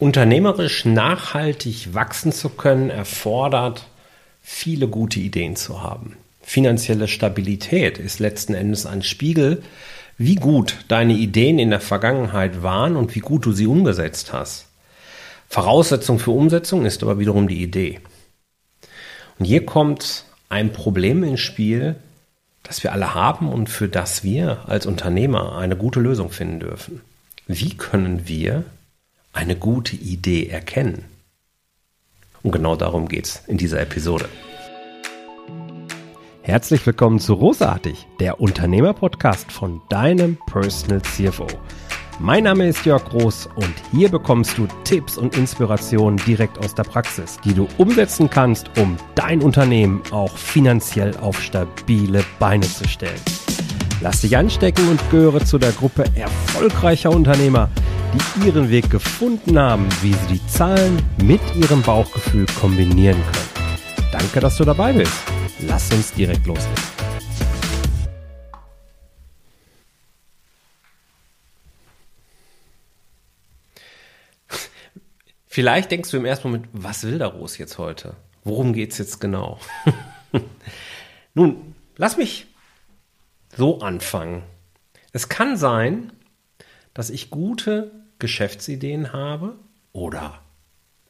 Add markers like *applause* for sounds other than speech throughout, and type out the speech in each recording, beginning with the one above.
Unternehmerisch nachhaltig wachsen zu können, erfordert viele gute Ideen zu haben. Finanzielle Stabilität ist letzten Endes ein Spiegel, wie gut deine Ideen in der Vergangenheit waren und wie gut du sie umgesetzt hast. Voraussetzung für Umsetzung ist aber wiederum die Idee. Und hier kommt ein Problem ins Spiel, das wir alle haben und für das wir als Unternehmer eine gute Lösung finden dürfen. Wie können wir eine gute Idee erkennen. Und genau darum geht es in dieser Episode. Herzlich willkommen zu Rosartig, der Unternehmer-Podcast von deinem Personal CFO. Mein Name ist Jörg Groß und hier bekommst du Tipps und Inspirationen direkt aus der Praxis, die du umsetzen kannst, um dein Unternehmen auch finanziell auf stabile Beine zu stellen. Lass dich anstecken und gehöre zu der Gruppe erfolgreicher Unternehmer, die ihren Weg gefunden haben, wie sie die Zahlen mit ihrem Bauchgefühl kombinieren können. Danke, dass du dabei bist. Lass uns direkt loslegen. Vielleicht denkst du im ersten Moment, was will der Ros jetzt heute? Worum geht es jetzt genau? *laughs* Nun, lass mich so anfangen. Es kann sein, dass ich gute Geschäftsideen habe oder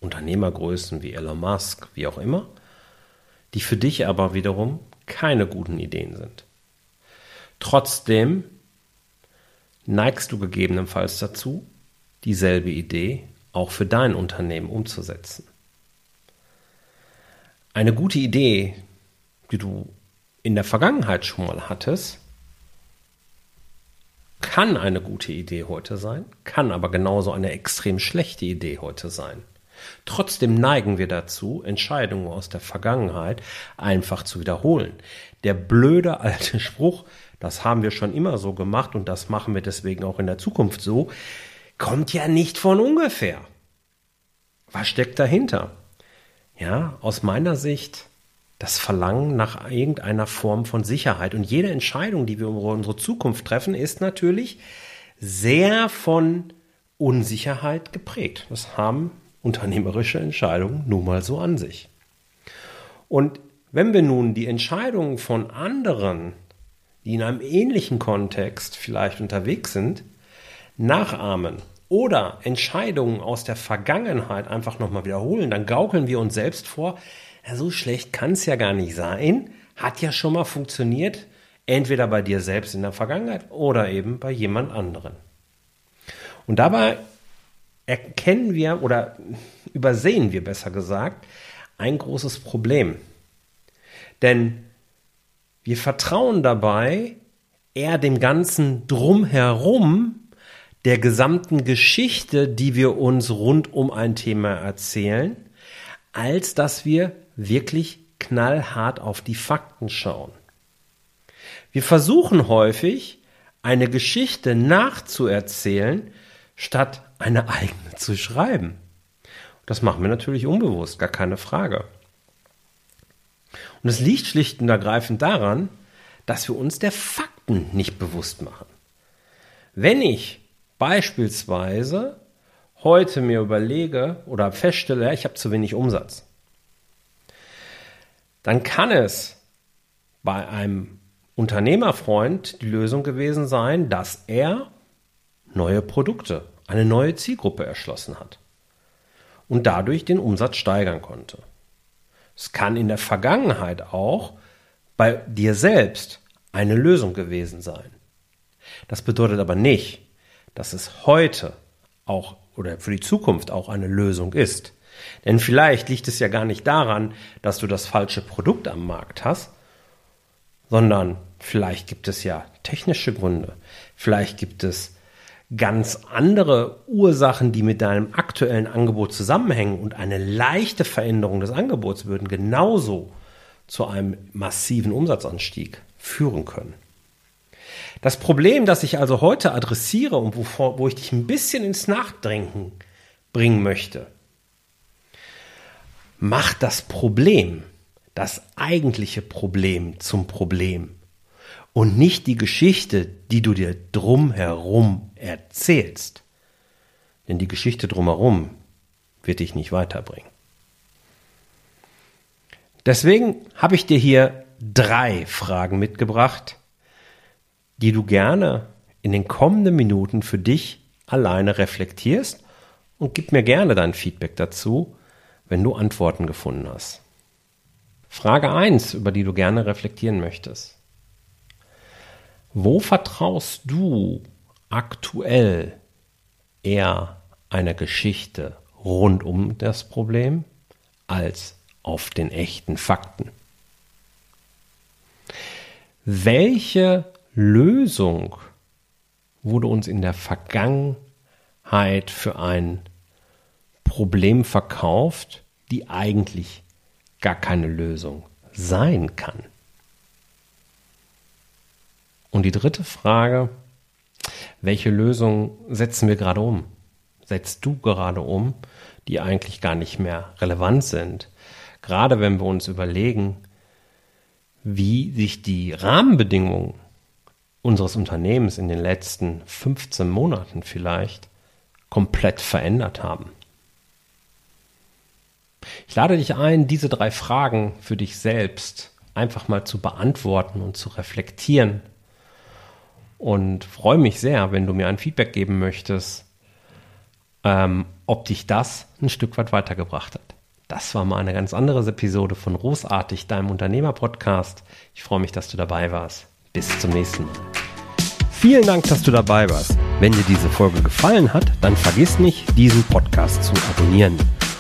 Unternehmergrößen wie Elon Musk, wie auch immer, die für dich aber wiederum keine guten Ideen sind. Trotzdem neigst du gegebenenfalls dazu, dieselbe Idee auch für dein Unternehmen umzusetzen. Eine gute Idee, die du in der Vergangenheit schon mal hattest, kann eine gute Idee heute sein, kann aber genauso eine extrem schlechte Idee heute sein. Trotzdem neigen wir dazu, Entscheidungen aus der Vergangenheit einfach zu wiederholen. Der blöde alte *laughs* Spruch, das haben wir schon immer so gemacht und das machen wir deswegen auch in der Zukunft so, kommt ja nicht von ungefähr. Was steckt dahinter? Ja, aus meiner Sicht das Verlangen nach irgendeiner Form von Sicherheit. Und jede Entscheidung, die wir über unsere Zukunft treffen, ist natürlich sehr von Unsicherheit geprägt. Das haben unternehmerische Entscheidungen nun mal so an sich. Und wenn wir nun die Entscheidungen von anderen, die in einem ähnlichen Kontext vielleicht unterwegs sind, nachahmen oder Entscheidungen aus der Vergangenheit einfach nochmal wiederholen, dann gaukeln wir uns selbst vor, ja, so schlecht kann es ja gar nicht sein. Hat ja schon mal funktioniert, entweder bei dir selbst in der Vergangenheit oder eben bei jemand anderen. Und dabei erkennen wir oder übersehen wir besser gesagt ein großes Problem. Denn wir vertrauen dabei eher dem ganzen Drumherum der gesamten Geschichte, die wir uns rund um ein Thema erzählen, als dass wir wirklich knallhart auf die Fakten schauen. Wir versuchen häufig, eine Geschichte nachzuerzählen, statt eine eigene zu schreiben. Das machen wir natürlich unbewusst, gar keine Frage. Und es liegt schlicht und ergreifend daran, dass wir uns der Fakten nicht bewusst machen. Wenn ich beispielsweise heute mir überlege oder feststelle, ich habe zu wenig Umsatz, dann kann es bei einem Unternehmerfreund die Lösung gewesen sein, dass er neue Produkte, eine neue Zielgruppe erschlossen hat und dadurch den Umsatz steigern konnte. Es kann in der Vergangenheit auch bei dir selbst eine Lösung gewesen sein. Das bedeutet aber nicht, dass es heute auch oder für die Zukunft auch eine Lösung ist. Denn vielleicht liegt es ja gar nicht daran, dass du das falsche Produkt am Markt hast, sondern vielleicht gibt es ja technische Gründe, vielleicht gibt es ganz andere Ursachen, die mit deinem aktuellen Angebot zusammenhängen und eine leichte Veränderung des Angebots würden genauso zu einem massiven Umsatzanstieg führen können. Das Problem, das ich also heute adressiere und wo, wo ich dich ein bisschen ins Nachdenken bringen möchte, macht das Problem, das eigentliche Problem zum Problem und nicht die Geschichte, die du dir drumherum erzählst. Denn die Geschichte drumherum, wird dich nicht weiterbringen. Deswegen habe ich dir hier drei Fragen mitgebracht, die du gerne in den kommenden Minuten für dich alleine reflektierst und gib mir gerne dein Feedback dazu, wenn du Antworten gefunden hast. Frage 1, über die du gerne reflektieren möchtest. Wo vertraust du aktuell eher einer Geschichte rund um das Problem als auf den echten Fakten? Welche Lösung wurde uns in der Vergangenheit für ein Problem verkauft, die eigentlich gar keine Lösung sein kann? Und die dritte Frage, welche Lösung setzen wir gerade um? Setzt du gerade um, die eigentlich gar nicht mehr relevant sind? Gerade wenn wir uns überlegen, wie sich die Rahmenbedingungen unseres Unternehmens in den letzten 15 Monaten vielleicht komplett verändert haben. Ich lade dich ein, diese drei Fragen für dich selbst einfach mal zu beantworten und zu reflektieren. Und freue mich sehr, wenn du mir ein Feedback geben möchtest, ähm, ob dich das ein Stück weit weitergebracht hat. Das war mal eine ganz andere Episode von Großartig, deinem Unternehmer-Podcast. Ich freue mich, dass du dabei warst. Bis zum nächsten Mal. Vielen Dank, dass du dabei warst. Wenn dir diese Folge gefallen hat, dann vergiss nicht, diesen Podcast zu abonnieren.